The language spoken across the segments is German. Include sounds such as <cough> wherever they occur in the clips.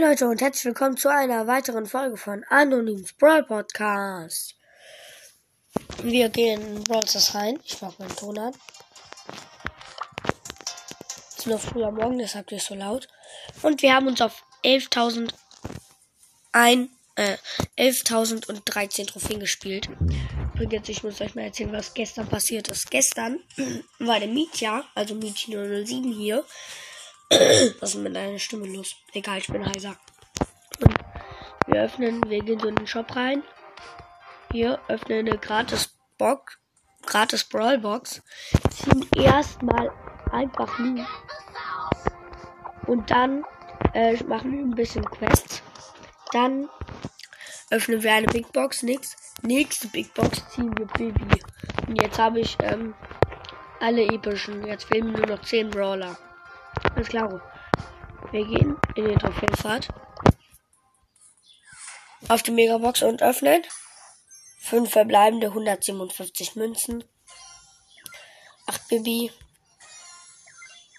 Leute und herzlich willkommen zu einer weiteren Folge von Anonyms Brawl Podcast. Wir gehen in Brawl Stars rein. Ich mach meinen Ton an. Es ist noch früh am Morgen, deshalb ist so laut. Und wir haben uns auf 11.000 ein, äh, 11.013 Trophäen gespielt. Übrigens, ich muss euch mal erzählen, was gestern passiert ist. Gestern <clears throat> war der Mietja, also Mietja 007 hier, was ist mit deiner Stimme los? Egal, ich bin heiser. Und wir öffnen, wir gehen so in den Shop rein. Hier öffnen eine gratis Box, gratis Brawl Box. Ziehen erstmal einfach Lu. Und dann äh, machen wir ein bisschen Quests. Dann öffnen wir eine Big Box, nix. Nächste Big Box ziehen wir Baby. Und jetzt habe ich ähm, alle epischen. Jetzt fehlen nur noch 10 Brawler. Alles klar. Wir gehen in die Trophäenfahrt. Auf die Megabox und öffnen. 5 verbleibende 157 Münzen. 8 Bibi.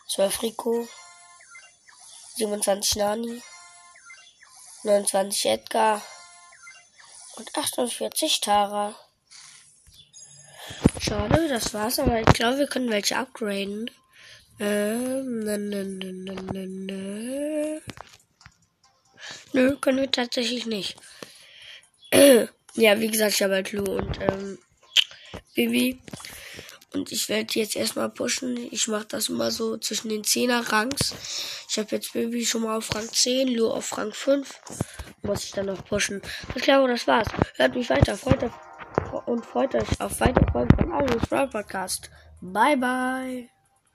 12 Rico. 27 Nani. 29 Edgar. Und 48 Tara. Schade, das war's, aber ich glaube, wir können welche upgraden. Ähm, ne, ne, ne. Nö, können wir tatsächlich nicht. <clears throat> ja, wie gesagt, ich habe halt Lu und ähm, Bibi. Und ich werde jetzt erstmal pushen. Ich mache das immer so zwischen den 10er Rangs. Ich habe jetzt Bibi schon mal auf Rang 10, Lu auf Rang 5. Muss ich dann noch pushen. Das klar, das war's. Hört mich weiter, freut euch und freut euch auf weitere Folgen von Audios Podcast. Bye bye.